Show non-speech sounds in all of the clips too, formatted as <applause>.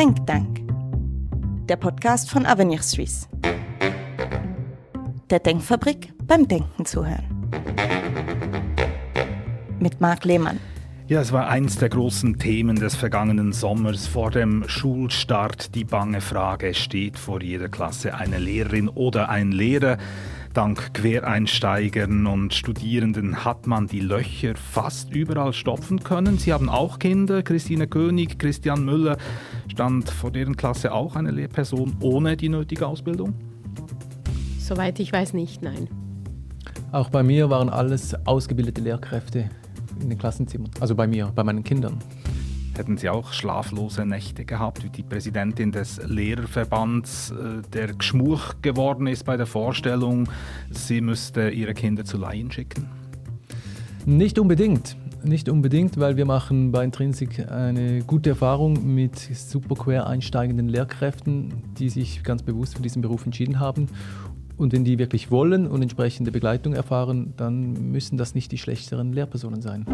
Denktank, der Podcast von Avenir Suisse. Der Denkfabrik beim Denken zuhören. Mit Marc Lehmann. Ja, es war eins der großen Themen des vergangenen Sommers. Vor dem Schulstart die bange Frage, steht vor jeder Klasse eine Lehrerin oder ein Lehrer? Dank Quereinsteigern und Studierenden hat man die Löcher fast überall stopfen können. Sie haben auch Kinder. Christine König, Christian Müller. Stand vor deren Klasse auch eine Lehrperson ohne die nötige Ausbildung? Soweit ich weiß nicht, nein. Auch bei mir waren alles ausgebildete Lehrkräfte in den Klassenzimmern. Also bei mir, bei meinen Kindern. Hätten Sie auch schlaflose Nächte gehabt, wie die Präsidentin des Lehrerverbands, äh, der geschmuch geworden ist bei der Vorstellung, sie müsste ihre Kinder zu Laien schicken? Nicht unbedingt. Nicht unbedingt, weil wir machen bei Intrinsic eine gute Erfahrung mit super quer einsteigenden Lehrkräften, die sich ganz bewusst für diesen Beruf entschieden haben. Und wenn die wirklich wollen und entsprechende Begleitung erfahren, dann müssen das nicht die schlechteren Lehrpersonen sein.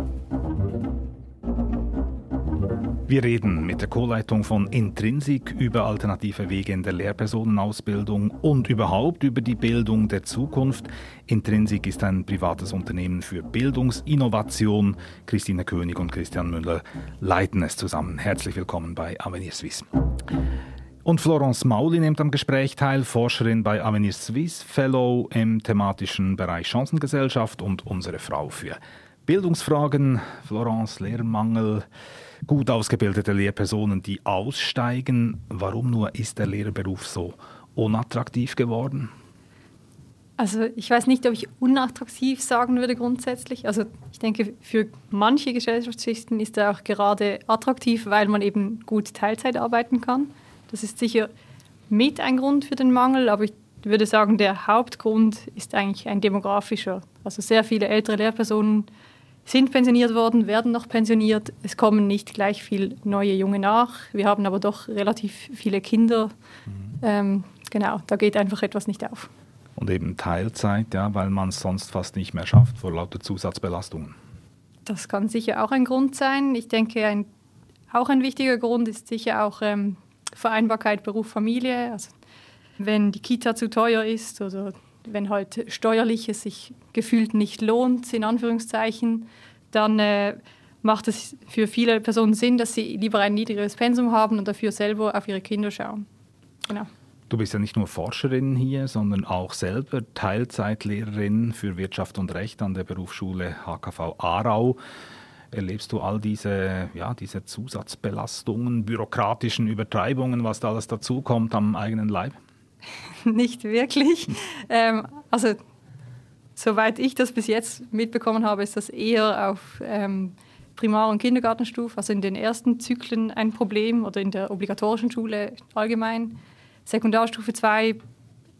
Wir reden mit der Co-Leitung von Intrinsik über alternative Wege in der Lehrpersonenausbildung und überhaupt über die Bildung der Zukunft. Intrinsik ist ein privates Unternehmen für Bildungsinnovation. Christine König und Christian Müller leiten es zusammen. Herzlich willkommen bei Avenir Suisse. Und Florence Mauli nimmt am Gespräch teil, Forscherin bei Avenir Suisse, Fellow im thematischen Bereich Chancengesellschaft und unsere Frau für Bildungsfragen. Florence, Lehrmangel gut ausgebildete Lehrpersonen, die aussteigen. Warum nur ist der Lehrerberuf so unattraktiv geworden? Also ich weiß nicht, ob ich unattraktiv sagen würde grundsätzlich. Also ich denke, für manche Gesellschaftsschichten ist er auch gerade attraktiv, weil man eben gut Teilzeit arbeiten kann. Das ist sicher mit ein Grund für den Mangel, aber ich würde sagen, der Hauptgrund ist eigentlich ein demografischer. Also sehr viele ältere Lehrpersonen sind pensioniert worden, werden noch pensioniert. Es kommen nicht gleich viele neue Junge nach. Wir haben aber doch relativ viele Kinder. Mhm. Ähm, genau, da geht einfach etwas nicht auf. Und eben Teilzeit, ja, weil man es sonst fast nicht mehr schafft vor lauter Zusatzbelastungen. Das kann sicher auch ein Grund sein. Ich denke, ein, auch ein wichtiger Grund ist sicher auch ähm, Vereinbarkeit Beruf-Familie. Also wenn die Kita zu teuer ist oder wenn halt steuerliches sich gefühlt nicht lohnt, in Anführungszeichen, dann äh, macht es für viele Personen Sinn, dass sie lieber ein niedrigeres Pensum haben und dafür selber auf ihre Kinder schauen. Genau. Du bist ja nicht nur Forscherin hier, sondern auch selber Teilzeitlehrerin für Wirtschaft und Recht an der Berufsschule HKV Aarau. Erlebst du all diese, ja, diese Zusatzbelastungen, bürokratischen Übertreibungen, was da alles dazukommt am eigenen Leib? <laughs> nicht wirklich. Ähm, also soweit ich das bis jetzt mitbekommen habe, ist das eher auf ähm, Primar- und Kindergartenstufe, also in den ersten Zyklen ein Problem oder in der obligatorischen Schule allgemein. Sekundarstufe 2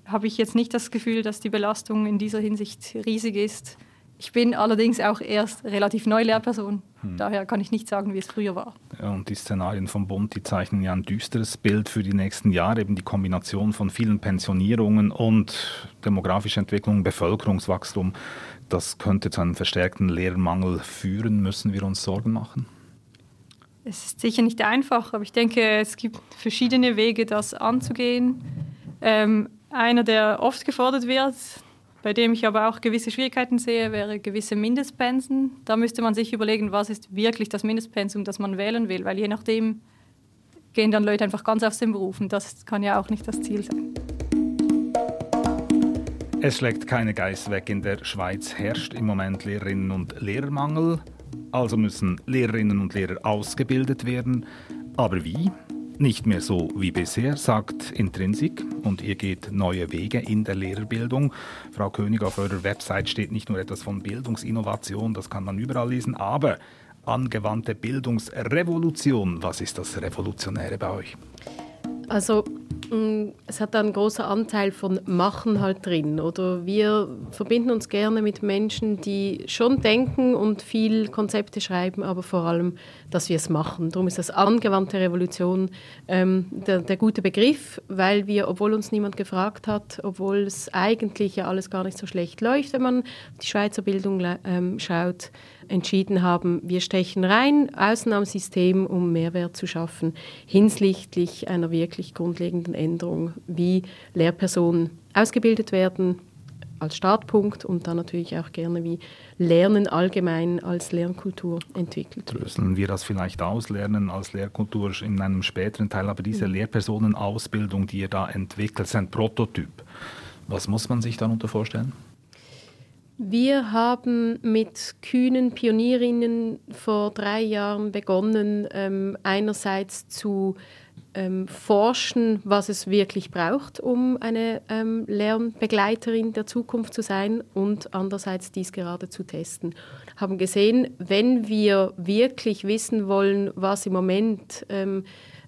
habe ich jetzt nicht das Gefühl, dass die Belastung in dieser Hinsicht riesig ist. Ich bin allerdings auch erst relativ neu Lehrperson. Hm. Daher kann ich nicht sagen, wie es früher war. Ja, und die Szenarien vom Bund, die zeichnen ja ein düsteres Bild für die nächsten Jahre. Eben die Kombination von vielen Pensionierungen und demografischer Entwicklung, Bevölkerungswachstum. Das könnte zu einem verstärkten Lehrermangel führen. Müssen wir uns Sorgen machen? Es ist sicher nicht einfach, aber ich denke, es gibt verschiedene Wege, das anzugehen. Ähm, einer, der oft gefordert wird, bei dem ich aber auch gewisse Schwierigkeiten sehe, wäre gewisse Mindestpensen. Da müsste man sich überlegen, was ist wirklich das Mindestpensum, das man wählen will, weil je nachdem gehen dann Leute einfach ganz aus dem Beruf und das kann ja auch nicht das Ziel sein. Es schlägt keine Geiß weg. In der Schweiz herrscht im Moment Lehrerinnen und Lehrermangel. Also müssen Lehrerinnen und Lehrer ausgebildet werden. Aber wie? Nicht mehr so wie bisher, sagt Intrinsik, und ihr geht neue Wege in der Lehrerbildung. Frau König, auf eurer Website steht nicht nur etwas von Bildungsinnovation, das kann man überall lesen, aber angewandte Bildungsrevolution. Was ist das Revolutionäre bei euch? Also Mm, es hat einen großen Anteil von Machen halt drin. Oder wir verbinden uns gerne mit Menschen, die schon denken und viel Konzepte schreiben, aber vor allem, dass wir es machen. Darum ist das angewandte Revolution ähm, der, der, gute Begriff, weil wir, obwohl uns niemand gefragt hat, obwohl es eigentlich ja alles gar nicht so schlecht läuft, wenn man die Schweizer Bildung ähm, schaut, entschieden haben, wir stechen rein, außen am System, um Mehrwert zu schaffen, hinsichtlich einer wirklich grundlegenden Änderung, wie Lehrpersonen ausgebildet werden als Startpunkt und dann natürlich auch gerne wie Lernen allgemein als Lernkultur entwickelt. Dröseln wir das vielleicht aus, Lernen als Lehrkultur in einem späteren Teil, aber diese mhm. Lehrpersonenausbildung, die ihr da entwickelt, ist ein Prototyp. Was muss man sich darunter vorstellen? Wir haben mit kühnen Pionierinnen vor drei Jahren begonnen, ähm, einerseits zu ähm, forschen, was es wirklich braucht, um eine ähm, Lernbegleiterin der Zukunft zu sein und andererseits dies gerade zu testen. Haben gesehen, wenn wir wirklich wissen wollen, was im Moment ähm,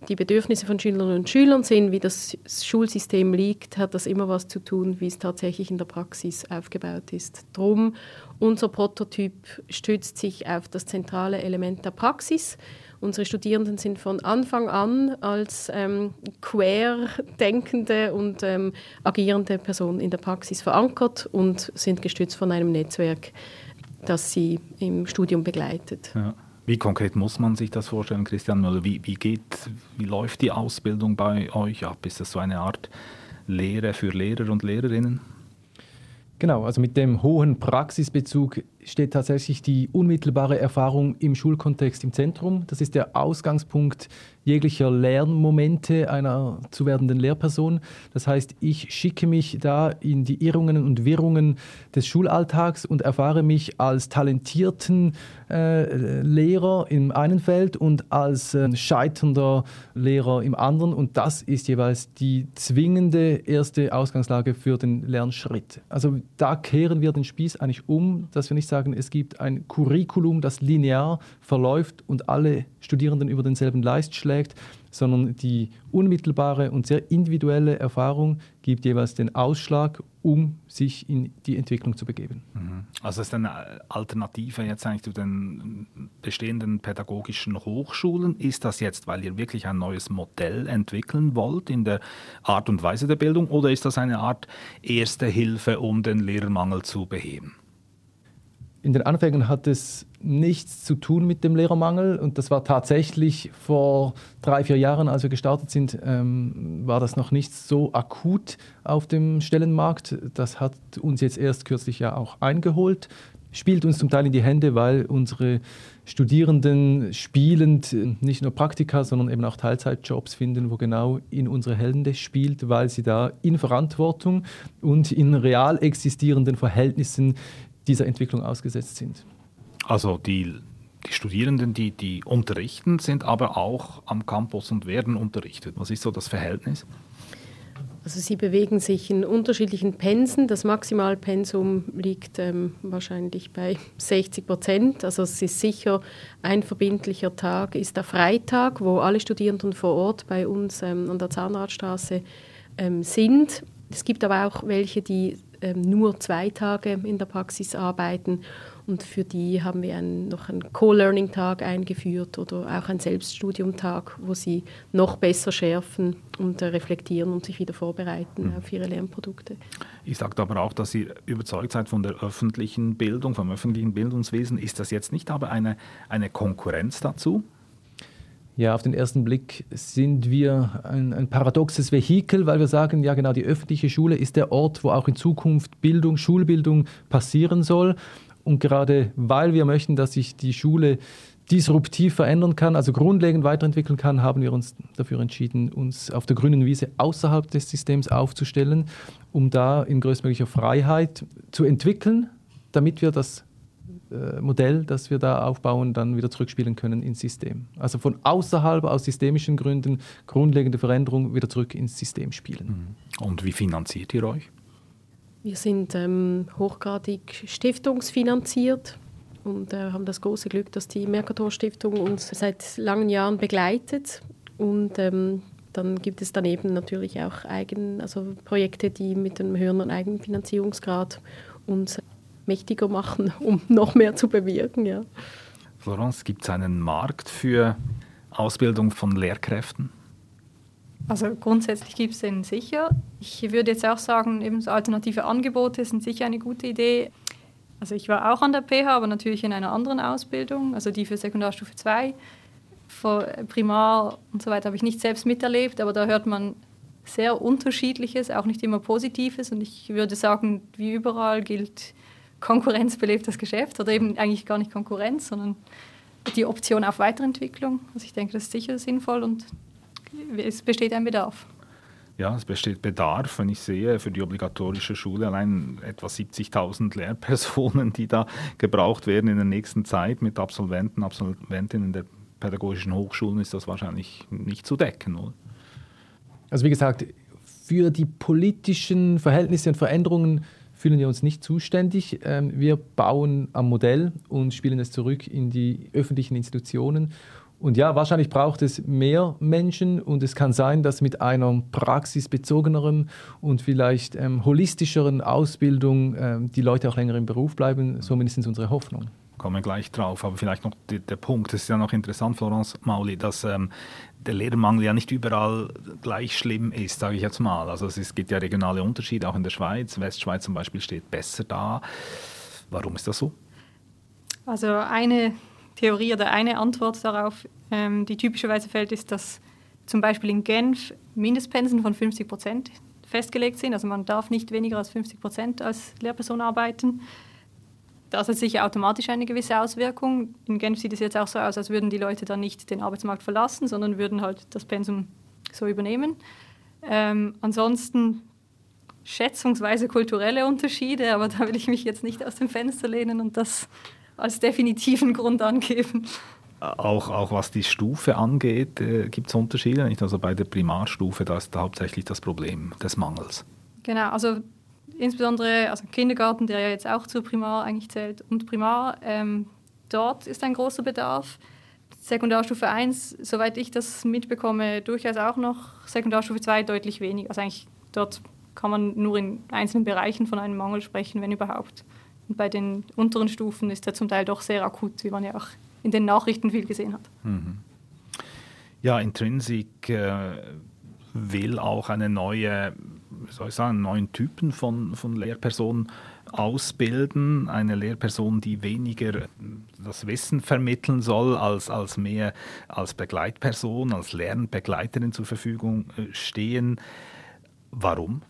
die Bedürfnisse von Schülerinnen und Schülern sind, wie das Schulsystem liegt, hat das immer was zu tun, wie es tatsächlich in der Praxis aufgebaut ist. Drum unser Prototyp stützt sich auf das zentrale Element der Praxis. Unsere Studierenden sind von Anfang an als ähm, quer denkende und ähm, agierende Personen in der Praxis verankert und sind gestützt von einem Netzwerk, das sie im Studium begleitet. Ja. Wie konkret muss man sich das vorstellen, Christian Müller? Wie, wie, geht, wie läuft die Ausbildung bei euch ab? Ist das so eine Art Lehre für Lehrer und Lehrerinnen? Genau, also mit dem hohen Praxisbezug steht tatsächlich die unmittelbare Erfahrung im Schulkontext im Zentrum. Das ist der Ausgangspunkt jeglicher Lernmomente einer zu werdenden Lehrperson. Das heißt, ich schicke mich da in die Irrungen und Wirrungen des Schulalltags und erfahre mich als talentierten äh, Lehrer im einen Feld und als äh, scheiternder Lehrer im anderen. Und das ist jeweils die zwingende erste Ausgangslage für den Lernschritt. Also da kehren wir den Spieß eigentlich um, dass wir nicht sagen, es gibt ein Curriculum, das linear verläuft und alle Studierenden über denselben Leist schlägt, sondern die unmittelbare und sehr individuelle Erfahrung gibt jeweils den Ausschlag, um sich in die Entwicklung zu begeben. Mhm. Also ist eine Alternative jetzt eigentlich zu den bestehenden pädagogischen Hochschulen. Ist das jetzt, weil ihr wirklich ein neues Modell entwickeln wollt in der Art und Weise der Bildung oder ist das eine Art erste Hilfe, um den Lehrermangel zu beheben? In den Anfängen hat es nichts zu tun mit dem Lehrermangel und das war tatsächlich vor drei, vier Jahren, als wir gestartet sind, ähm, war das noch nicht so akut auf dem Stellenmarkt. Das hat uns jetzt erst kürzlich ja auch eingeholt, spielt uns zum Teil in die Hände, weil unsere Studierenden spielend nicht nur Praktika, sondern eben auch Teilzeitjobs finden, wo genau in unsere Hände spielt, weil sie da in Verantwortung und in real existierenden Verhältnissen dieser Entwicklung ausgesetzt sind. Also die, die Studierenden, die, die unterrichten, sind aber auch am Campus und werden unterrichtet. Was ist so das Verhältnis? Also sie bewegen sich in unterschiedlichen Pensen. Das Maximalpensum liegt ähm, wahrscheinlich bei 60 Prozent. Also es ist sicher ein verbindlicher Tag, ist der Freitag, wo alle Studierenden vor Ort bei uns ähm, an der Zahnradstraße ähm, sind. Es gibt aber auch welche, die ähm, nur zwei Tage in der Praxis arbeiten. Und für die haben wir einen, noch einen Co-Learning-Tag eingeführt oder auch einen Selbststudium-Tag, wo sie noch besser schärfen und äh, reflektieren und sich wieder vorbereiten mhm. auf ihre Lernprodukte. Ich sage aber auch, dass ihr überzeugt seid von der öffentlichen Bildung, vom öffentlichen Bildungswesen. Ist das jetzt nicht aber eine, eine Konkurrenz dazu? Ja, auf den ersten Blick sind wir ein, ein, paradoxes Vehikel, weil wir sagen, ja genau, die öffentliche Schule ist der Ort, wo auch in Zukunft Bildung, Schulbildung passieren soll. Und gerade weil wir möchten, dass sich die Schule disruptiv verändern kann, also grundlegend weiterentwickeln kann, haben wir uns dafür entschieden, uns auf der grünen Wiese außerhalb des Systems aufzustellen, um da in größtmöglicher Freiheit zu entwickeln, damit wir das Modell, das wir da aufbauen, dann wieder zurückspielen können ins System. Also von außerhalb, aus systemischen Gründen, grundlegende Veränderung wieder zurück ins System spielen. Mhm. Und wie finanziert ihr euch? Wir sind ähm, hochgradig stiftungsfinanziert und äh, haben das große Glück, dass die Mercator Stiftung uns seit langen Jahren begleitet und ähm, dann gibt es daneben natürlich auch eigen, also Projekte, die mit einem höheren Eigenfinanzierungsgrad uns mächtiger machen, <laughs> um noch mehr zu bewirken. Ja. Florence, gibt es einen Markt für Ausbildung von Lehrkräften? Also grundsätzlich gibt es den sicher. Ich würde jetzt auch sagen, eben so alternative Angebote sind sicher eine gute Idee. Also ich war auch an der PH, aber natürlich in einer anderen Ausbildung, also die für Sekundarstufe 2. Vor Primar und so weiter habe ich nicht selbst miterlebt, aber da hört man sehr Unterschiedliches, auch nicht immer Positives. Und ich würde sagen, wie überall gilt Konkurrenz belebt das Geschäft oder eben eigentlich gar nicht Konkurrenz, sondern die Option auf Weiterentwicklung. Also ich denke, das ist sicher sinnvoll und es besteht ein Bedarf. Ja, es besteht Bedarf, wenn ich sehe, für die obligatorische Schule allein etwa 70.000 Lehrpersonen, die da gebraucht werden in der nächsten Zeit mit Absolventen, Absolventinnen der pädagogischen Hochschulen, ist das wahrscheinlich nicht zu decken, oder? Also wie gesagt, für die politischen Verhältnisse und Veränderungen fühlen wir uns nicht zuständig. Ähm, wir bauen am Modell und spielen es zurück in die öffentlichen Institutionen und ja, wahrscheinlich braucht es mehr Menschen und es kann sein, dass mit einer praxisbezogeneren und vielleicht ähm, holistischeren Ausbildung ähm, die Leute auch länger im Beruf bleiben, so mindestens unsere Hoffnung. Kommen wir gleich drauf, aber vielleicht noch die, der Punkt, das ist ja noch interessant, Florence Mauli, dass ähm, der Lehrermangel ja nicht überall gleich schlimm ist, sage ich jetzt mal. Also es gibt ja regionale Unterschiede, auch in der Schweiz. Westschweiz zum Beispiel steht besser da. Warum ist das so? Also eine Theorie oder eine Antwort darauf, ähm, die typischerweise fällt, ist, dass zum Beispiel in Genf Mindestpensen von 50 Prozent festgelegt sind. Also man darf nicht weniger als 50 Prozent als Lehrperson arbeiten. Das hat sicher automatisch eine gewisse Auswirkung. In Genf sieht es jetzt auch so aus, als würden die Leute dann nicht den Arbeitsmarkt verlassen, sondern würden halt das Pensum so übernehmen. Ähm, ansonsten schätzungsweise kulturelle Unterschiede, aber da will ich mich jetzt nicht aus dem Fenster lehnen und das als definitiven Grund angeben. Auch, auch was die Stufe angeht, äh, gibt es Unterschiede. Nicht? Also bei der Primarstufe, da ist hauptsächlich das Problem des Mangels. Genau, also insbesondere also Kindergarten, der ja jetzt auch zu Primar eigentlich zählt, und Primar, ähm, dort ist ein großer Bedarf. Sekundarstufe 1, soweit ich das mitbekomme, durchaus auch noch. Sekundarstufe 2 deutlich weniger. Also eigentlich dort kann man nur in einzelnen Bereichen von einem Mangel sprechen, wenn überhaupt. Und bei den unteren Stufen ist er zum Teil doch sehr akut, wie man ja auch in den Nachrichten viel gesehen hat. Mhm. Ja, Intrinsic äh, will auch eine neue, soll ich sagen, neuen Typen von, von Lehrpersonen ausbilden. Eine Lehrperson, die weniger das Wissen vermitteln soll, als, als mehr als Begleitperson, als Lernbegleiterin zur Verfügung äh, stehen. Warum?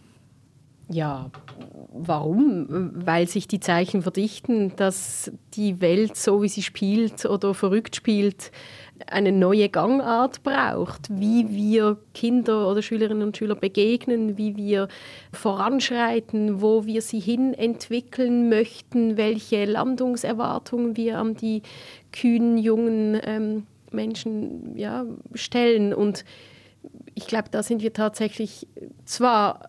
Ja, warum? Weil sich die Zeichen verdichten, dass die Welt, so wie sie spielt oder verrückt spielt, eine neue Gangart braucht, wie wir Kinder oder Schülerinnen und Schüler begegnen, wie wir voranschreiten, wo wir sie hin entwickeln möchten, welche Landungserwartungen wir an die kühnen jungen ähm, Menschen ja, stellen. Und ich glaube, da sind wir tatsächlich zwar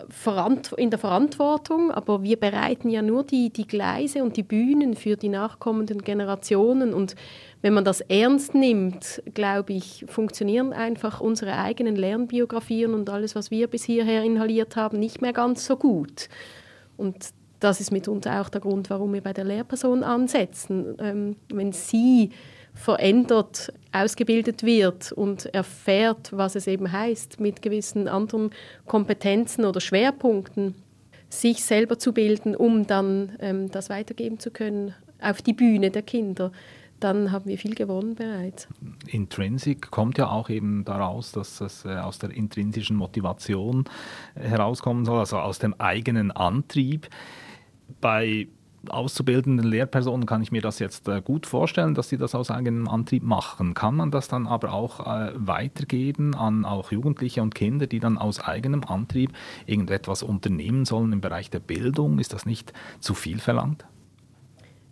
in der Verantwortung, aber wir bereiten ja nur die, die Gleise und die Bühnen für die nachkommenden Generationen. Und wenn man das ernst nimmt, glaube ich, funktionieren einfach unsere eigenen Lernbiografien und alles, was wir bis hierher inhaliert haben, nicht mehr ganz so gut. Und das ist mitunter auch der Grund, warum wir bei der Lehrperson ansetzen. Ähm, wenn sie verändert ausgebildet wird und erfährt, was es eben heißt, mit gewissen anderen Kompetenzen oder Schwerpunkten sich selber zu bilden, um dann ähm, das weitergeben zu können auf die Bühne der Kinder, dann haben wir viel gewonnen bereits. Intrinsic kommt ja auch eben daraus, dass es äh, aus der intrinsischen Motivation herauskommen soll, also aus dem eigenen Antrieb. Bei auszubildenden Lehrpersonen kann ich mir das jetzt äh, gut vorstellen, dass sie das aus eigenem Antrieb machen. Kann man das dann aber auch äh, weitergeben an auch Jugendliche und Kinder, die dann aus eigenem Antrieb irgendetwas unternehmen sollen im Bereich der Bildung? Ist das nicht zu viel verlangt?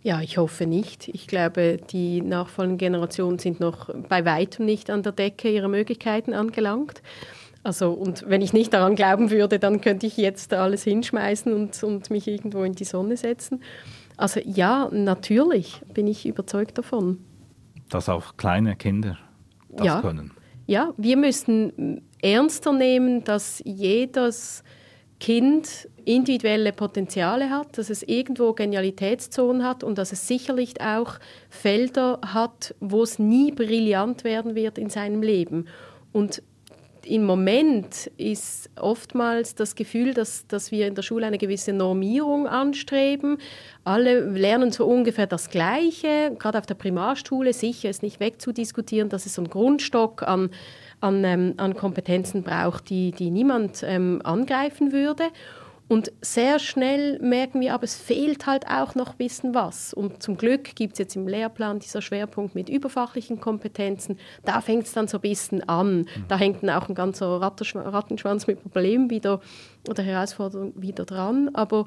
Ja, ich hoffe nicht. Ich glaube, die nachfolgenden Generationen sind noch bei weitem nicht an der Decke ihrer Möglichkeiten angelangt. Also, und wenn ich nicht daran glauben würde, dann könnte ich jetzt alles hinschmeißen und, und mich irgendwo in die Sonne setzen. Also ja, natürlich bin ich überzeugt davon. Dass auch kleine Kinder das ja. können. Ja, wir müssen ernster nehmen, dass jedes Kind individuelle Potenziale hat, dass es irgendwo Genialitätszonen hat und dass es sicherlich auch Felder hat, wo es nie brillant werden wird in seinem Leben. Und im Moment ist oftmals das Gefühl, dass, dass wir in der Schule eine gewisse Normierung anstreben. Alle lernen so ungefähr das Gleiche. Gerade auf der Primarschule sicher ist nicht wegzudiskutieren, dass es so einen Grundstock an, an, ähm, an Kompetenzen braucht, die, die niemand ähm, angreifen würde. Und sehr schnell merken wir, aber es fehlt halt auch noch ein bisschen was. Und zum Glück gibt es jetzt im Lehrplan dieser Schwerpunkt mit überfachlichen Kompetenzen. Da fängt es dann so ein bisschen an. Da hängt dann auch ein ganzer Rattenschwanz mit Problemen wieder oder Herausforderungen wieder dran. Aber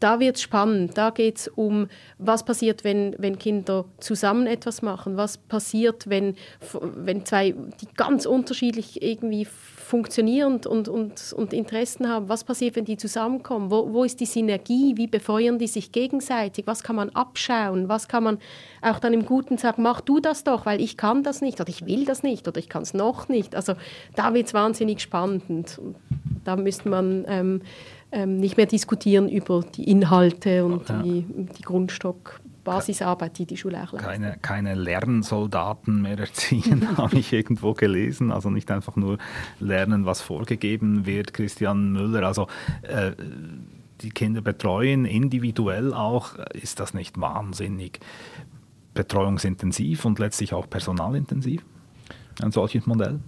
da wird es spannend. Da geht es um, was passiert, wenn, wenn Kinder zusammen etwas machen. Was passiert, wenn, wenn zwei, die ganz unterschiedlich irgendwie funktionieren und, und, und Interessen haben. Was passiert, wenn die zusammenkommen? Wo, wo ist die Synergie? Wie befeuern die sich gegenseitig? Was kann man abschauen? Was kann man auch dann im Guten sagen, mach du das doch, weil ich kann das nicht oder ich will das nicht oder ich kann es noch nicht. Also da wird es wahnsinnig spannend. Da müsste man ähm, ähm, nicht mehr diskutieren über die Inhalte und ja. die, die Grundstock. Basisarbeit, die die Schule auch leistet. Keine, keine Lernsoldaten mehr erziehen, <laughs> habe ich irgendwo gelesen. Also nicht einfach nur lernen, was vorgegeben wird. Christian Müller, also äh, die Kinder betreuen, individuell auch, ist das nicht wahnsinnig betreuungsintensiv und letztlich auch personalintensiv? Ein solches Modell?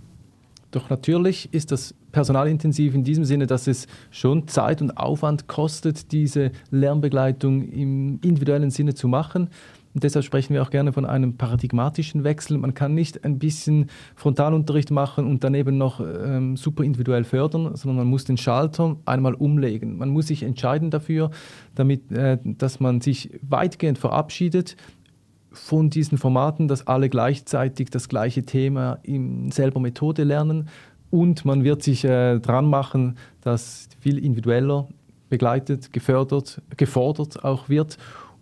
Doch natürlich ist das personalintensiv in diesem Sinne, dass es schon Zeit und Aufwand kostet, diese Lernbegleitung im individuellen Sinne zu machen. Und deshalb sprechen wir auch gerne von einem paradigmatischen Wechsel. Man kann nicht ein bisschen Frontalunterricht machen und daneben noch ähm, super individuell fördern, sondern man muss den Schalter einmal umlegen. Man muss sich entscheiden dafür, damit, äh, dass man sich weitgehend verabschiedet von diesen Formaten, dass alle gleichzeitig das gleiche Thema in selber Methode lernen und man wird sich äh, dran machen, dass viel individueller begleitet, gefördert, gefordert auch wird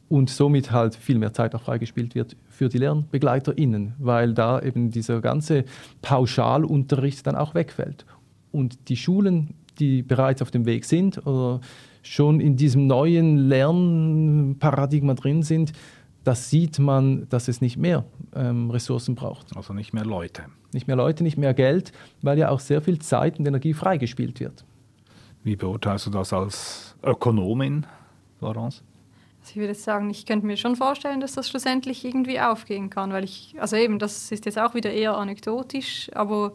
und somit halt viel mehr Zeit auch freigespielt wird für die LernbegleiterInnen, weil da eben dieser ganze Pauschalunterricht dann auch wegfällt. Und die Schulen, die bereits auf dem Weg sind oder schon in diesem neuen Lernparadigma drin sind, das sieht man, dass es nicht mehr ähm, Ressourcen braucht. Also nicht mehr Leute. Nicht mehr Leute, nicht mehr Geld, weil ja auch sehr viel Zeit und Energie freigespielt wird. Wie beurteilst du das als Ökonomin, Laurence? Also ich würde sagen, ich könnte mir schon vorstellen, dass das schlussendlich irgendwie aufgehen kann, weil ich, also eben, das ist jetzt auch wieder eher anekdotisch, aber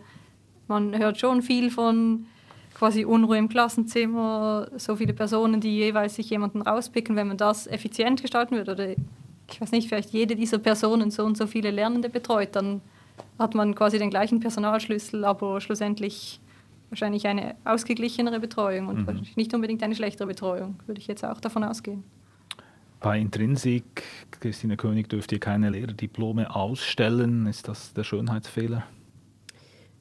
man hört schon viel von quasi Unruhe im Klassenzimmer, so viele Personen, die jeweils sich jemanden rauspicken, wenn man das effizient gestalten würde oder ich weiß nicht, vielleicht jede dieser Personen so und so viele Lernende betreut, dann hat man quasi den gleichen Personalschlüssel, aber schlussendlich wahrscheinlich eine ausgeglichenere Betreuung und mhm. nicht unbedingt eine schlechtere Betreuung, würde ich jetzt auch davon ausgehen. Bei Intrinsik, Christine König, dürft ihr keine Lehrerdiplome ausstellen. Ist das der Schönheitsfehler?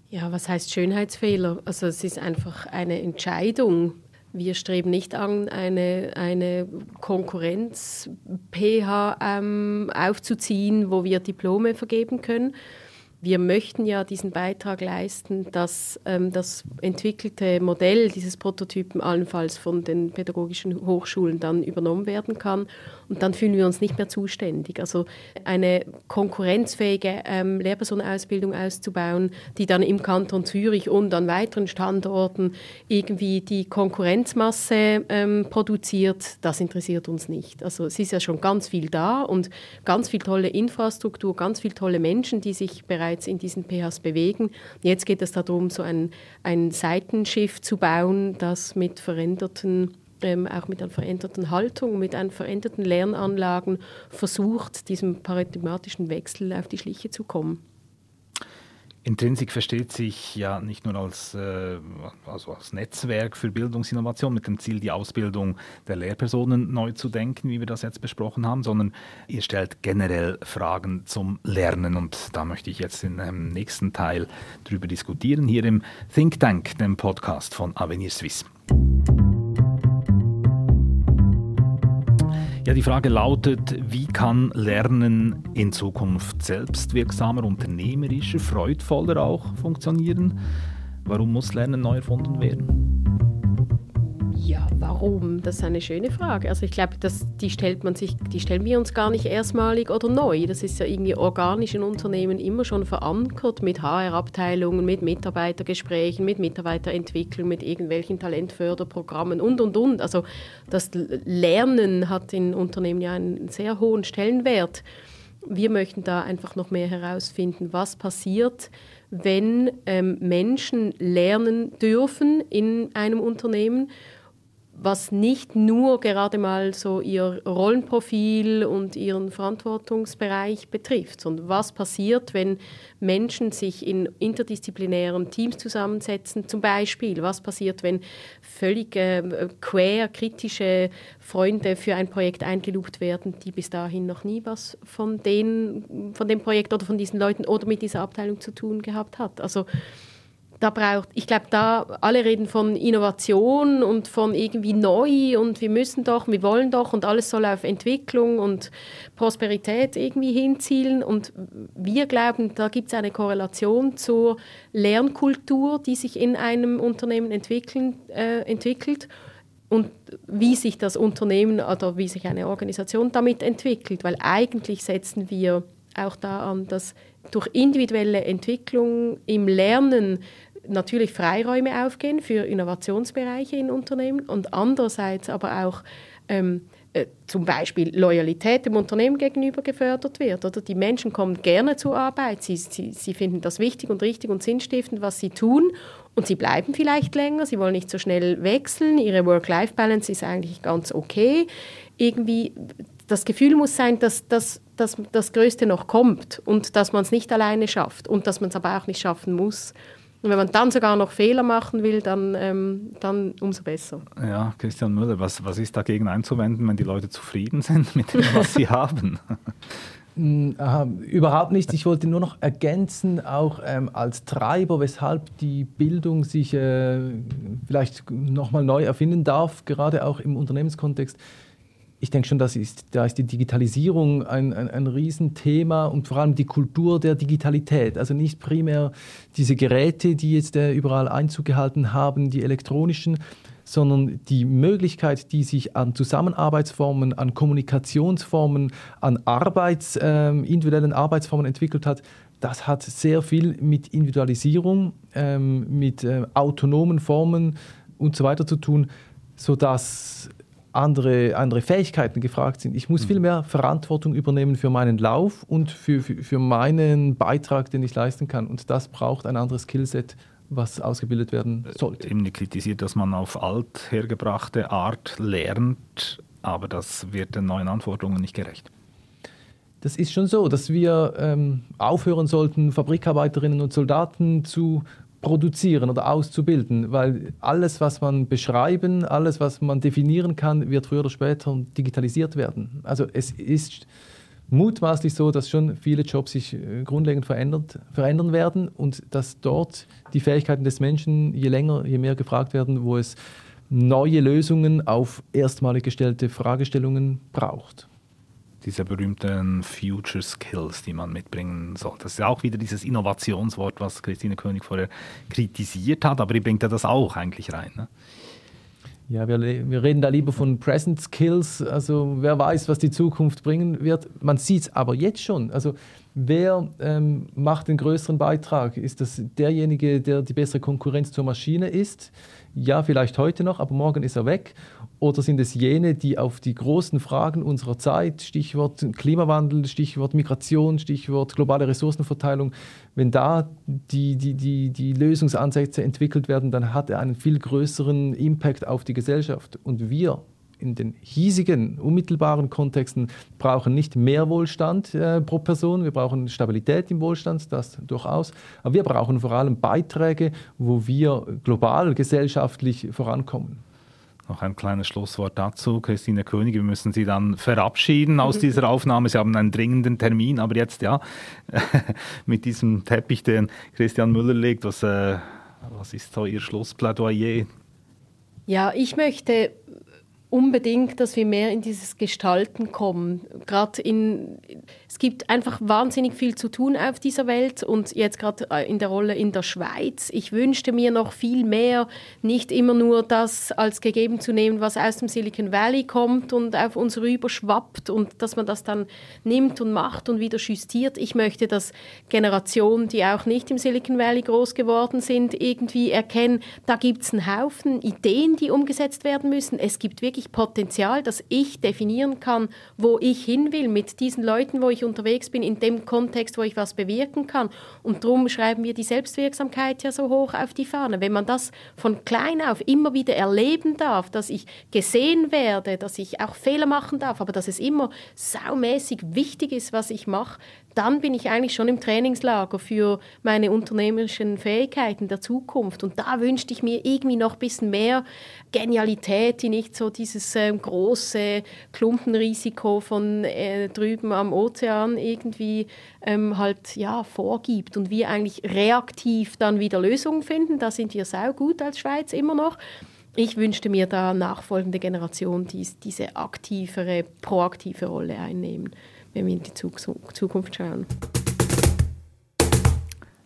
Ja, was heißt Schönheitsfehler? Also es ist einfach eine Entscheidung, wir streben nicht an, eine, eine Konkurrenz-PH ähm, aufzuziehen, wo wir Diplome vergeben können, wir möchten ja diesen Beitrag leisten, dass ähm, das entwickelte Modell dieses Prototypen allenfalls von den pädagogischen Hochschulen dann übernommen werden kann. Und dann fühlen wir uns nicht mehr zuständig. Also eine konkurrenzfähige ähm, Lehrpersonenausbildung auszubauen, die dann im Kanton Zürich und an weiteren Standorten irgendwie die Konkurrenzmasse ähm, produziert, das interessiert uns nicht. Also es ist ja schon ganz viel da und ganz viel tolle Infrastruktur, ganz viele tolle Menschen, die sich bereits bereits in diesen PHs bewegen. Jetzt geht es darum, so ein, ein Seitenschiff zu bauen, das mit veränderten ähm, auch mit einer veränderten Haltung, mit einer veränderten Lernanlagen versucht, diesem paradigmatischen Wechsel auf die Schliche zu kommen. Intrinsik versteht sich ja nicht nur als, äh, also als Netzwerk für Bildungsinnovation mit dem Ziel, die Ausbildung der Lehrpersonen neu zu denken, wie wir das jetzt besprochen haben, sondern ihr stellt generell Fragen zum Lernen und da möchte ich jetzt in einem nächsten Teil drüber diskutieren, hier im Think Tank, dem Podcast von Avenir Suisse. Ja, die Frage lautet, wie kann Lernen in Zukunft selbstwirksamer, unternehmerischer, freudvoller auch funktionieren? Warum muss Lernen neu erfunden werden? Ja, warum? Das ist eine schöne Frage. Also ich glaube, die stellt man sich, die stellen wir uns gar nicht erstmalig oder neu. Das ist ja irgendwie organisch in Unternehmen immer schon verankert mit HR-Abteilungen, mit Mitarbeitergesprächen, mit Mitarbeiterentwicklung, mit irgendwelchen Talentförderprogrammen und und und. Also das Lernen hat in Unternehmen ja einen sehr hohen Stellenwert. Wir möchten da einfach noch mehr herausfinden, was passiert, wenn ähm, Menschen lernen dürfen in einem Unternehmen was nicht nur gerade mal so ihr Rollenprofil und ihren Verantwortungsbereich betrifft, sondern was passiert, wenn Menschen sich in interdisziplinären Teams zusammensetzen, zum Beispiel, was passiert, wenn völlig äh, quer kritische Freunde für ein Projekt eingelubt werden, die bis dahin noch nie was von, den, von dem Projekt oder von diesen Leuten oder mit dieser Abteilung zu tun gehabt hat. Also da braucht, ich glaube, da alle reden von Innovation und von irgendwie neu und wir müssen doch, wir wollen doch und alles soll auf Entwicklung und Prosperität irgendwie hinzielen. Und wir glauben, da gibt es eine Korrelation zur Lernkultur, die sich in einem Unternehmen entwickeln, äh, entwickelt und wie sich das Unternehmen oder wie sich eine Organisation damit entwickelt, weil eigentlich setzen wir auch da an, dass durch individuelle Entwicklung im Lernen natürlich Freiräume aufgehen für Innovationsbereiche in Unternehmen und andererseits aber auch ähm, äh, zum Beispiel Loyalität dem Unternehmen gegenüber gefördert wird. Oder? Die Menschen kommen gerne zur Arbeit, sie, sie, sie finden das wichtig und richtig und sinnstiftend, was sie tun und sie bleiben vielleicht länger, sie wollen nicht so schnell wechseln, ihre Work-Life-Balance ist eigentlich ganz okay. Irgendwie das Gefühl muss sein, dass, dass, dass das Größte noch kommt und dass man es nicht alleine schafft und dass man es aber auch nicht schaffen muss. Und wenn man dann sogar noch Fehler machen will, dann, ähm, dann umso besser. Ja, Christian Müller, was, was ist dagegen einzuwenden, wenn die Leute zufrieden <laughs> sind mit dem, was sie haben? Mm, aha, überhaupt nicht. Ich wollte nur noch ergänzen, auch ähm, als Treiber, weshalb die Bildung sich äh, vielleicht nochmal neu erfinden darf, gerade auch im Unternehmenskontext ich denke schon, das ist, da ist die Digitalisierung ein, ein, ein Riesenthema und vor allem die Kultur der Digitalität. Also nicht primär diese Geräte, die jetzt äh, überall Einzug gehalten haben, die elektronischen, sondern die Möglichkeit, die sich an Zusammenarbeitsformen, an Kommunikationsformen, an Arbeits, äh, individuellen Arbeitsformen entwickelt hat, das hat sehr viel mit Individualisierung, ähm, mit äh, autonomen Formen und so weiter zu tun, sodass andere, andere Fähigkeiten gefragt sind. Ich muss mhm. viel mehr Verantwortung übernehmen für meinen Lauf und für, für, für meinen Beitrag, den ich leisten kann. Und das braucht ein anderes Skillset, was ausgebildet werden sollte. Eben kritisiert, dass man auf alt hergebrachte Art lernt, aber das wird den neuen Anforderungen nicht gerecht. Das ist schon so, dass wir ähm, aufhören sollten, Fabrikarbeiterinnen und Soldaten zu produzieren oder auszubilden, weil alles, was man beschreiben, alles, was man definieren kann, wird früher oder später digitalisiert werden. Also es ist mutmaßlich so, dass schon viele Jobs sich äh, grundlegend verändert, verändern werden und dass dort die Fähigkeiten des Menschen je länger, je mehr gefragt werden, wo es neue Lösungen auf erstmalig gestellte Fragestellungen braucht diese berühmten Future Skills, die man mitbringen soll. Das ist auch wieder dieses Innovationswort, was Christine König vorher kritisiert hat, aber die bringt ja das auch eigentlich rein. Ne? Ja, wir, wir, reden da lieber von Present Skills, also wer weiß, was die Zukunft bringen wird. Man sieht es aber jetzt schon. Also wer ähm, macht den größeren Beitrag? Ist das derjenige, der die bessere Konkurrenz zur Maschine ist? Ja, vielleicht heute noch, aber morgen ist er weg. Oder sind es jene, die auf die großen Fragen unserer Zeit, Stichwort Klimawandel, Stichwort Migration, Stichwort globale Ressourcenverteilung, wenn da die, die, die, die Lösungsansätze entwickelt werden, dann hat er einen viel größeren Impact auf die Gesellschaft. Und wir in den hiesigen, unmittelbaren Kontexten brauchen nicht mehr Wohlstand äh, pro Person, wir brauchen Stabilität im Wohlstand, das durchaus, aber wir brauchen vor allem Beiträge, wo wir global gesellschaftlich vorankommen. Noch ein kleines Schlusswort dazu. Christine König, wir müssen Sie dann verabschieden aus <laughs> dieser Aufnahme. Sie haben einen dringenden Termin, aber jetzt ja, <laughs> mit diesem Teppich, den Christian Müller legt, was, äh, was ist so Ihr Schlussplädoyer? Ja, ich möchte unbedingt, dass wir mehr in dieses Gestalten kommen. Gerade in, es gibt einfach wahnsinnig viel zu tun auf dieser Welt und jetzt gerade äh, in der Rolle in der Schweiz. Ich wünschte mir noch viel mehr, nicht immer nur das als gegeben zu nehmen, was aus dem Silicon Valley kommt und auf uns rüber schwappt und dass man das dann nimmt und macht und wieder justiert. Ich möchte, dass Generationen, die auch nicht im Silicon Valley groß geworden sind, irgendwie erkennen, da gibt es einen Haufen Ideen, die umgesetzt werden müssen. Es gibt wirklich wirklich Potenzial, dass ich definieren kann, wo ich hin will, mit diesen Leuten, wo ich unterwegs bin, in dem Kontext, wo ich was bewirken kann. Und darum schreiben wir die Selbstwirksamkeit ja so hoch auf die Fahne. Wenn man das von klein auf immer wieder erleben darf, dass ich gesehen werde, dass ich auch Fehler machen darf, aber dass es immer saumäßig wichtig ist, was ich mache, dann bin ich eigentlich schon im Trainingslager für meine unternehmerischen Fähigkeiten der Zukunft. Und da wünschte ich mir irgendwie noch ein bisschen mehr Genialität, die nicht so dieses äh, große Klumpenrisiko von äh, drüben am Ozean irgendwie ähm, halt ja vorgibt und wir eigentlich reaktiv dann wieder Lösungen finden. Da sind wir sau gut als Schweiz immer noch. Ich wünschte mir da nachfolgende Generation, die diese aktivere, proaktive Rolle einnehmen wenn wir in die Zukunft schauen.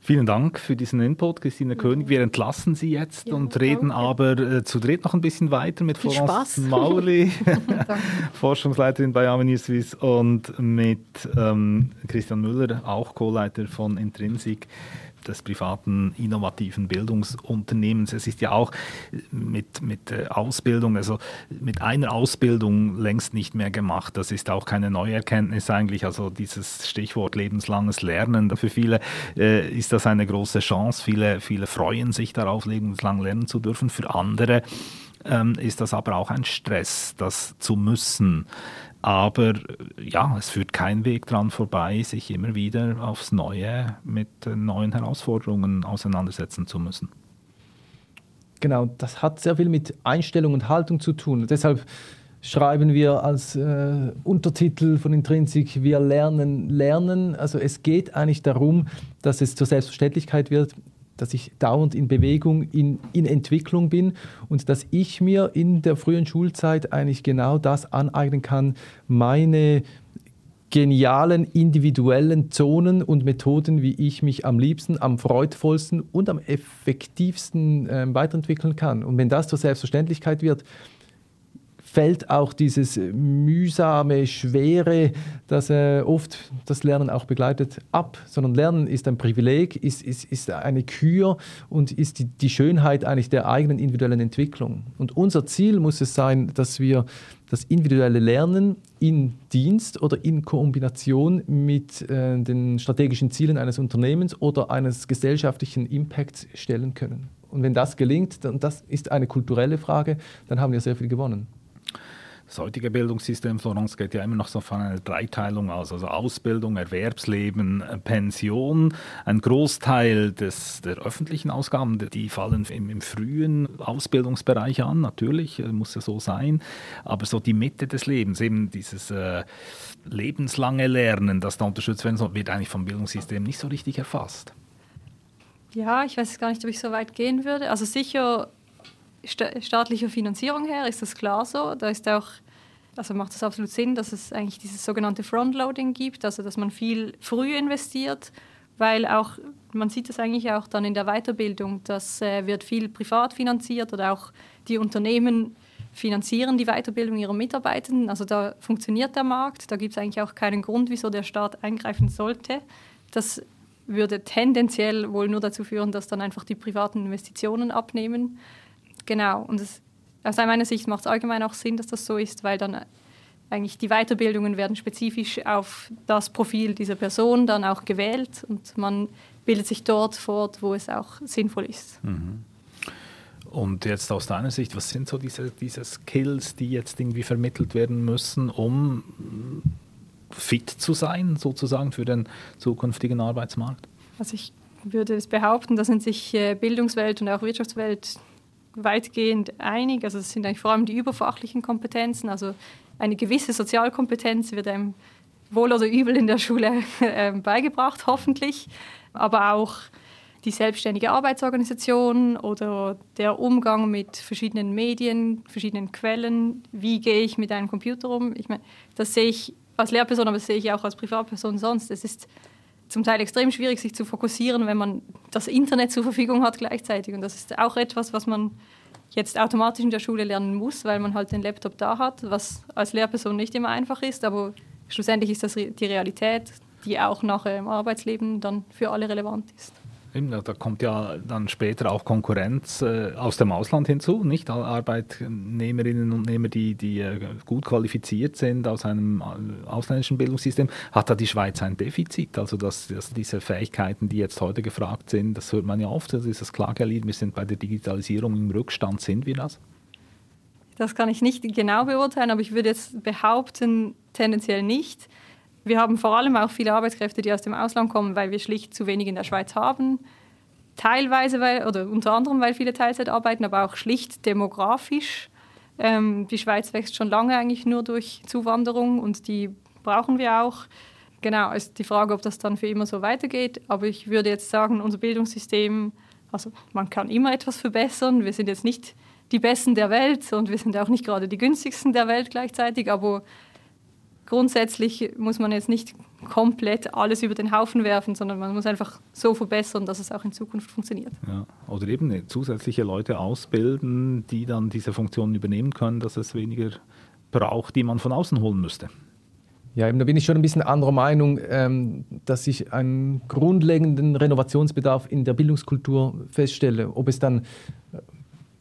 Vielen Dank für diesen Input, Christine mhm. König. Wir entlassen Sie jetzt ja, und reden danke. aber äh, zu dritt noch ein bisschen weiter mit Viel Florence Mauli, <laughs> Forschungsleiterin bei Avenir Suisse und mit ähm, Christian Müller, auch Co-Leiter von Intrinsic des privaten innovativen Bildungsunternehmens. Es ist ja auch mit, mit Ausbildung, also mit einer Ausbildung längst nicht mehr gemacht. Das ist auch keine neue Erkenntnis eigentlich. Also dieses Stichwort lebenslanges Lernen, für viele äh, ist das eine große Chance. Viele, viele freuen sich darauf, lebenslang lernen zu dürfen. Für andere ähm, ist das aber auch ein Stress, das zu müssen. Aber ja, es führt kein Weg dran vorbei, sich immer wieder aufs Neue mit neuen Herausforderungen auseinandersetzen zu müssen. Genau, das hat sehr viel mit Einstellung und Haltung zu tun. Deshalb schreiben wir als äh, Untertitel von Intrinsik, wir lernen, lernen. Also es geht eigentlich darum, dass es zur Selbstverständlichkeit wird, dass ich dauernd in Bewegung, in, in Entwicklung bin und dass ich mir in der frühen Schulzeit eigentlich genau das aneignen kann, meine genialen individuellen Zonen und Methoden, wie ich mich am liebsten, am freudvollsten und am effektivsten äh, weiterentwickeln kann. Und wenn das zur Selbstverständlichkeit wird, fällt auch dieses mühsame, schwere, das äh, oft das Lernen auch begleitet, ab, sondern Lernen ist ein Privileg, ist, ist, ist eine Kür und ist die, die Schönheit eigentlich der eigenen individuellen Entwicklung. Und unser Ziel muss es sein, dass wir das individuelle Lernen in Dienst oder in Kombination mit äh, den strategischen Zielen eines Unternehmens oder eines gesellschaftlichen Impacts stellen können. Und wenn das gelingt, und das ist eine kulturelle Frage, dann haben wir sehr viel gewonnen. Das heutige Bildungssystem, Florence, geht ja immer noch so von einer Dreiteilung aus, also Ausbildung, Erwerbsleben, Pension. Ein Großteil des, der öffentlichen Ausgaben, die fallen im, im frühen Ausbildungsbereich an, natürlich, äh, muss ja so sein. Aber so die Mitte des Lebens, eben dieses äh, lebenslange Lernen, das da unterstützt werden soll, wird eigentlich vom Bildungssystem nicht so richtig erfasst. Ja, ich weiß gar nicht, ob ich so weit gehen würde. Also sicher staatlicher Finanzierung her ist das klar so. Da ist auch, also macht es absolut Sinn, dass es eigentlich dieses sogenannte Frontloading gibt, also dass man viel früh investiert, weil auch, man sieht das eigentlich auch dann in der Weiterbildung, das äh, wird viel privat finanziert oder auch die Unternehmen finanzieren die Weiterbildung ihrer Mitarbeitenden. Also da funktioniert der Markt, da gibt es eigentlich auch keinen Grund, wieso der Staat eingreifen sollte. Das würde tendenziell wohl nur dazu führen, dass dann einfach die privaten Investitionen abnehmen. Genau, und es, aus meiner Sicht macht es allgemein auch Sinn, dass das so ist, weil dann eigentlich die Weiterbildungen werden spezifisch auf das Profil dieser Person dann auch gewählt und man bildet sich dort fort, wo es auch sinnvoll ist. Mhm. Und jetzt aus deiner Sicht, was sind so diese, diese Skills, die jetzt irgendwie vermittelt werden müssen, um fit zu sein, sozusagen für den zukünftigen Arbeitsmarkt? Also ich würde es behaupten, da sind sich äh, Bildungswelt und auch Wirtschaftswelt weitgehend einig. Also es sind eigentlich vor allem die überfachlichen Kompetenzen. Also eine gewisse Sozialkompetenz wird einem wohl oder übel in der Schule <laughs> äh, beigebracht, hoffentlich. Aber auch die selbstständige Arbeitsorganisation oder der Umgang mit verschiedenen Medien, verschiedenen Quellen. Wie gehe ich mit einem Computer um? Ich meine, das sehe ich als Lehrperson, aber das sehe ich auch als Privatperson sonst. Es ist zum Teil extrem schwierig, sich zu fokussieren, wenn man das Internet zur Verfügung hat gleichzeitig. Und das ist auch etwas, was man jetzt automatisch in der Schule lernen muss, weil man halt den Laptop da hat, was als Lehrperson nicht immer einfach ist, aber schlussendlich ist das die Realität, die auch nachher im Arbeitsleben dann für alle relevant ist. Da kommt ja dann später auch Konkurrenz äh, aus dem Ausland hinzu, nicht? Arbeitnehmerinnen und Nehmer, die, die äh, gut qualifiziert sind aus einem äh, ausländischen Bildungssystem. Hat da die Schweiz ein Defizit? Also, dass, dass diese Fähigkeiten, die jetzt heute gefragt sind, das hört man ja oft, das ist das Klagelied, wir sind bei der Digitalisierung im Rückstand. Sind wir das? Das kann ich nicht genau beurteilen, aber ich würde jetzt behaupten, tendenziell nicht. Wir haben vor allem auch viele Arbeitskräfte, die aus dem Ausland kommen, weil wir schlicht zu wenig in der Schweiz haben. Teilweise, weil, oder unter anderem, weil viele Teilzeit arbeiten, aber auch schlicht demografisch. Ähm, die Schweiz wächst schon lange eigentlich nur durch Zuwanderung und die brauchen wir auch. Genau, ist die Frage, ob das dann für immer so weitergeht. Aber ich würde jetzt sagen, unser Bildungssystem, also man kann immer etwas verbessern. Wir sind jetzt nicht die Besten der Welt und wir sind auch nicht gerade die günstigsten der Welt gleichzeitig, aber grundsätzlich muss man jetzt nicht komplett alles über den Haufen werfen, sondern man muss einfach so verbessern, dass es auch in Zukunft funktioniert. Ja. Oder eben zusätzliche Leute ausbilden, die dann diese Funktionen übernehmen können, dass es weniger braucht, die man von außen holen müsste. Ja, da bin ich schon ein bisschen anderer Meinung, ähm, dass ich einen grundlegenden Renovationsbedarf in der Bildungskultur feststelle. Ob es dann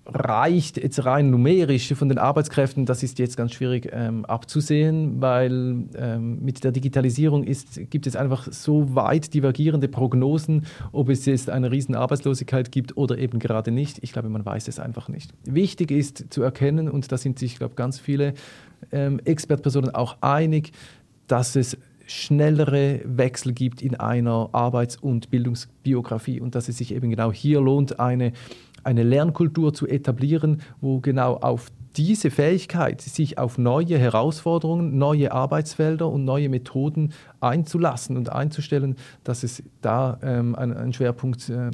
reicht jetzt rein numerisch von den Arbeitskräften, das ist jetzt ganz schwierig ähm, abzusehen, weil ähm, mit der Digitalisierung ist, gibt es einfach so weit divergierende Prognosen, ob es jetzt eine riesen Arbeitslosigkeit gibt oder eben gerade nicht. Ich glaube, man weiß es einfach nicht. Wichtig ist zu erkennen, und da sind sich, ich glaube, ganz viele ähm, Expertpersonen auch einig, dass es schnellere Wechsel gibt in einer Arbeits- und Bildungsbiografie und dass es sich eben genau hier lohnt, eine eine Lernkultur zu etablieren, wo genau auf diese Fähigkeit, sich auf neue Herausforderungen, neue Arbeitsfelder und neue Methoden einzulassen und einzustellen, dass es da ähm, einen, Schwerpunkt äh,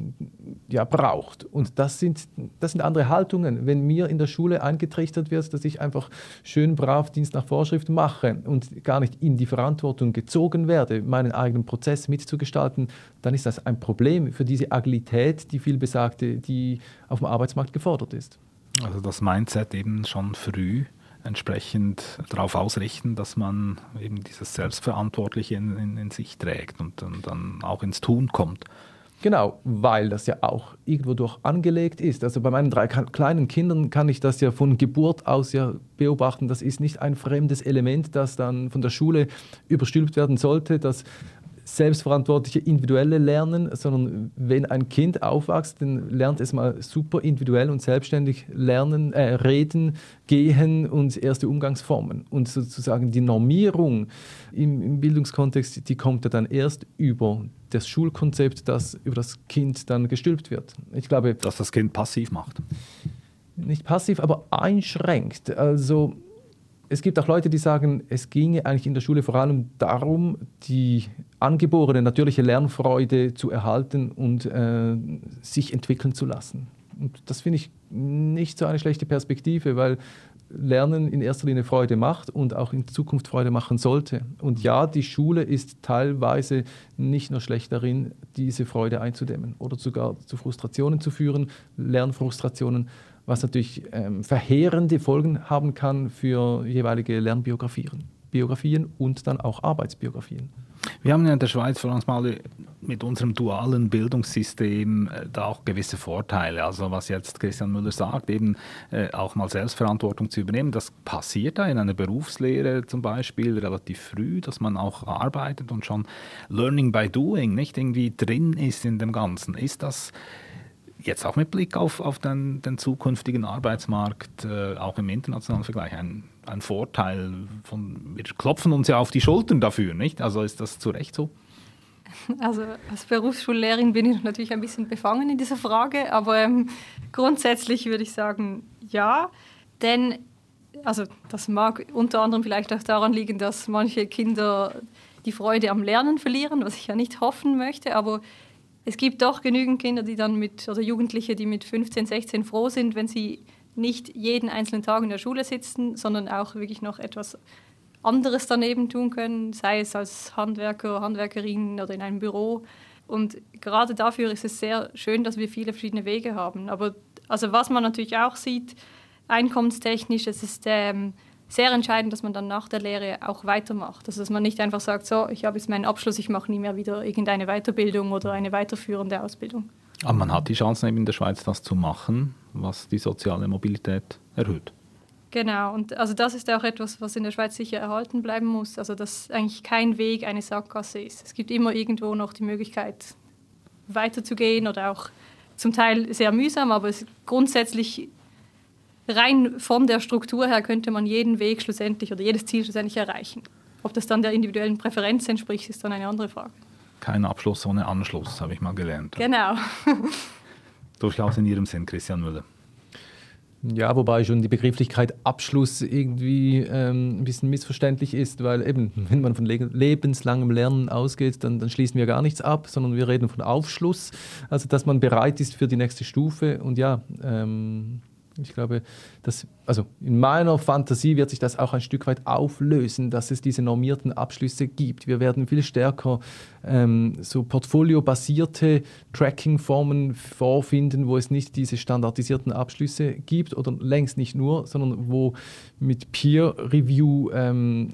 ja, braucht. Und das sind, das sind andere Haltungen. Wenn mir in der Schule eingetrichtert wird, dass ich einfach schön brav Dienst nach Vorschrift mache und gar nicht in die Verantwortung gezogen werde, meinen eigenen Prozess mitzugestalten, dann ist das ein Problem für diese Agilität, die viel besagte, die auf dem Arbeitsmarkt gefordert ist. Also das Mindset eben schon früh entsprechend darauf ausrichten, dass man eben dieses Selbstverantwortliche in, in, in sich trägt und, und dann auch ins Tun kommt. Genau, weil das ja auch irgendwo durch angelegt ist. Also bei meinen drei kleinen Kindern kann ich das ja von Geburt aus ja beobachten. Das ist nicht ein fremdes Element, das dann von der Schule überstülpt werden sollte, das selbstverantwortliche individuelle Lernen, sondern wenn ein Kind aufwächst, dann lernt es mal super individuell und selbstständig lernen, äh, reden, gehen und erste Umgangsformen. Und sozusagen die Normierung im, im Bildungskontext, die kommt ja dann erst über das Schulkonzept, das über das Kind dann gestülpt wird. Ich glaube, dass das Kind passiv macht. Nicht passiv, aber einschränkt. Also es gibt auch Leute, die sagen, es ginge eigentlich in der Schule vor allem darum, die angeborene natürliche Lernfreude zu erhalten und äh, sich entwickeln zu lassen. Und das finde ich nicht so eine schlechte Perspektive, weil Lernen in erster Linie Freude macht und auch in Zukunft Freude machen sollte. Und ja, die Schule ist teilweise nicht nur schlecht darin, diese Freude einzudämmen oder sogar zu Frustrationen zu führen, Lernfrustrationen was natürlich ähm, verheerende Folgen haben kann für jeweilige Lernbiografien Biografien und dann auch Arbeitsbiografien. Wir haben ja in der Schweiz vor allem mit unserem dualen Bildungssystem äh, da auch gewisse Vorteile. Also was jetzt Christian Müller sagt, eben äh, auch mal Selbstverantwortung zu übernehmen, das passiert da in einer Berufslehre zum Beispiel relativ früh, dass man auch arbeitet und schon Learning by Doing nicht irgendwie drin ist in dem Ganzen. Ist das jetzt auch mit Blick auf, auf den, den zukünftigen Arbeitsmarkt, äh, auch im internationalen Vergleich, ein, ein Vorteil. Von, wir klopfen uns ja auf die Schultern dafür, nicht? Also ist das zu Recht so? <laughs> Also als Berufsschullehrerin bin ich natürlich ein bisschen befangen in dieser Frage, aber ähm, grundsätzlich würde ich sagen, ja, denn also das mag unter anderem vielleicht auch daran liegen, dass manche Kinder die Freude am Lernen verlieren, was ich ja nicht hoffen möchte, aber es gibt doch genügend Kinder, die dann mit, oder Jugendliche, die mit 15, 16 froh sind, wenn sie nicht jeden einzelnen Tag in der Schule sitzen, sondern auch wirklich noch etwas anderes daneben tun können, sei es als Handwerker, Handwerkerin oder in einem Büro. Und gerade dafür ist es sehr schön, dass wir viele verschiedene Wege haben. Aber also was man natürlich auch sieht, einkommenstechnisch, es ist ähm, sehr entscheidend, dass man dann nach der Lehre auch weitermacht. Also dass man nicht einfach sagt, so, ich habe jetzt meinen Abschluss, ich mache nie mehr wieder irgendeine Weiterbildung oder eine weiterführende Ausbildung. Aber man hat die Chance eben in der Schweiz, das zu machen, was die soziale Mobilität erhöht. Genau, und also das ist auch etwas, was in der Schweiz sicher erhalten bleiben muss. Also dass eigentlich kein Weg eine Sackgasse ist. Es gibt immer irgendwo noch die Möglichkeit, weiterzugehen oder auch zum Teil sehr mühsam, aber es grundsätzlich rein von der Struktur her könnte man jeden Weg schlussendlich oder jedes Ziel schlussendlich erreichen. Ob das dann der individuellen Präferenz entspricht, ist dann eine andere Frage. Kein Abschluss ohne Anschluss, habe ich mal gelernt. Genau. <laughs> Durchaus in Ihrem Sinn, Christian Müller. Ja, wobei schon die Begrifflichkeit Abschluss irgendwie ähm, ein bisschen missverständlich ist, weil eben, wenn man von le lebenslangem Lernen ausgeht, dann, dann, schließen wir gar nichts ab, sondern wir reden von Aufschluss, also dass man bereit ist für die nächste Stufe. Und ja, ähm, ich glaube, dass, also in meiner Fantasie wird sich das auch ein Stück weit auflösen, dass es diese normierten Abschlüsse gibt. Wir werden viel stärker ähm, so portfoliobasierte Tracking-Formen vorfinden, wo es nicht diese standardisierten Abschlüsse gibt oder längst nicht nur, sondern wo mit Peer-Review ähm,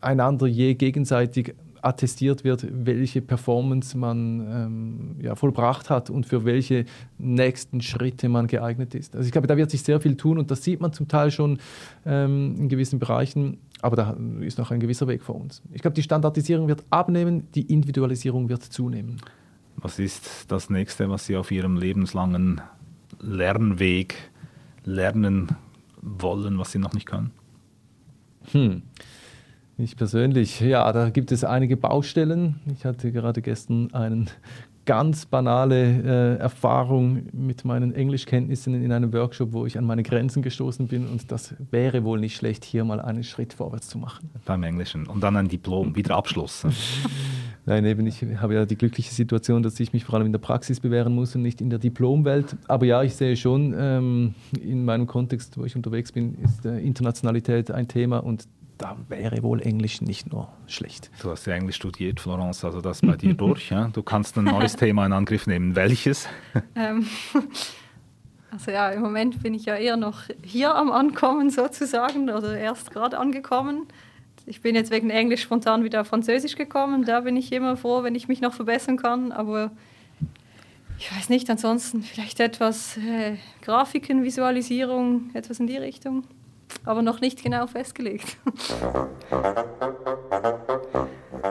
einander je gegenseitig attestiert wird, welche Performance man ähm, ja, vollbracht hat und für welche nächsten Schritte man geeignet ist. Also ich glaube, da wird sich sehr viel tun und das sieht man zum Teil schon ähm, in gewissen Bereichen, aber da ist noch ein gewisser Weg vor uns. Ich glaube, die Standardisierung wird abnehmen, die Individualisierung wird zunehmen. Was ist das nächste, was Sie auf Ihrem lebenslangen Lernweg lernen wollen, was Sie noch nicht können? Hm. Ich persönlich, ja, da gibt es einige Baustellen. Ich hatte gerade gestern eine ganz banale äh, Erfahrung mit meinen Englischkenntnissen in einem Workshop, wo ich an meine Grenzen gestoßen bin und das wäre wohl nicht schlecht, hier mal einen Schritt vorwärts zu machen. Beim Englischen und dann ein Diplom, wieder Abschluss. <laughs> Nein, eben, ich habe ja die glückliche Situation, dass ich mich vor allem in der Praxis bewähren muss und nicht in der Diplomwelt. Aber ja, ich sehe schon, ähm, in meinem Kontext, wo ich unterwegs bin, ist äh, Internationalität ein Thema und da wäre wohl Englisch nicht nur schlecht. Du hast ja Englisch studiert, Florence, also das bei dir <laughs> durch. Ja? Du kannst ein neues Thema in Angriff nehmen. Welches? <laughs> Ähm, also ja, im Moment bin ich ja eher noch hier am Ankommen sozusagen oder erst gerade angekommen. Ich bin jetzt wegen Englisch spontan wieder auf Französisch gekommen. Da bin ich immer froh, wenn ich mich noch verbessern kann. Aber ich weiß nicht, ansonsten vielleicht etwas äh, Grafiken, Visualisierung, etwas in die Richtung aber noch nicht genau festgelegt.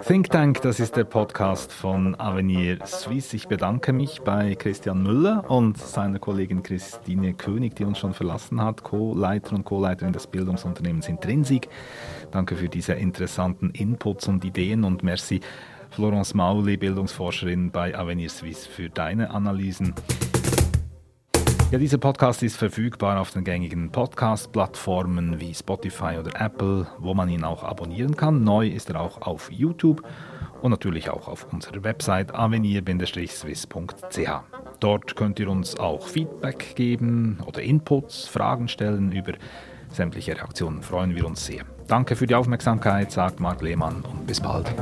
Think Tank, das ist der Podcast von Avenir Suisse. Ich bedanke mich bei Christian Müller und seiner Kollegin Christine König, die uns schon verlassen hat, Co-Leiter und Co-Leiterin des Bildungsunternehmens Intrinsik. Danke für diese interessanten Inputs und Ideen und merci Florence Mauli, Bildungsforscherin bei Avenir Suisse, für deine Analysen. Ja, dieser Podcast ist verfügbar auf den gängigen Podcast-Plattformen wie Spotify oder Apple, wo man ihn auch abonnieren kann. Neu ist er auch auf YouTube und natürlich auch auf unserer Website avenir-swiss.ch. Dort könnt ihr uns auch Feedback geben oder Inputs, Fragen stellen. Über sämtliche Reaktionen freuen wir uns sehr. Danke für die Aufmerksamkeit, sagt Marc Lehmann und bis bald.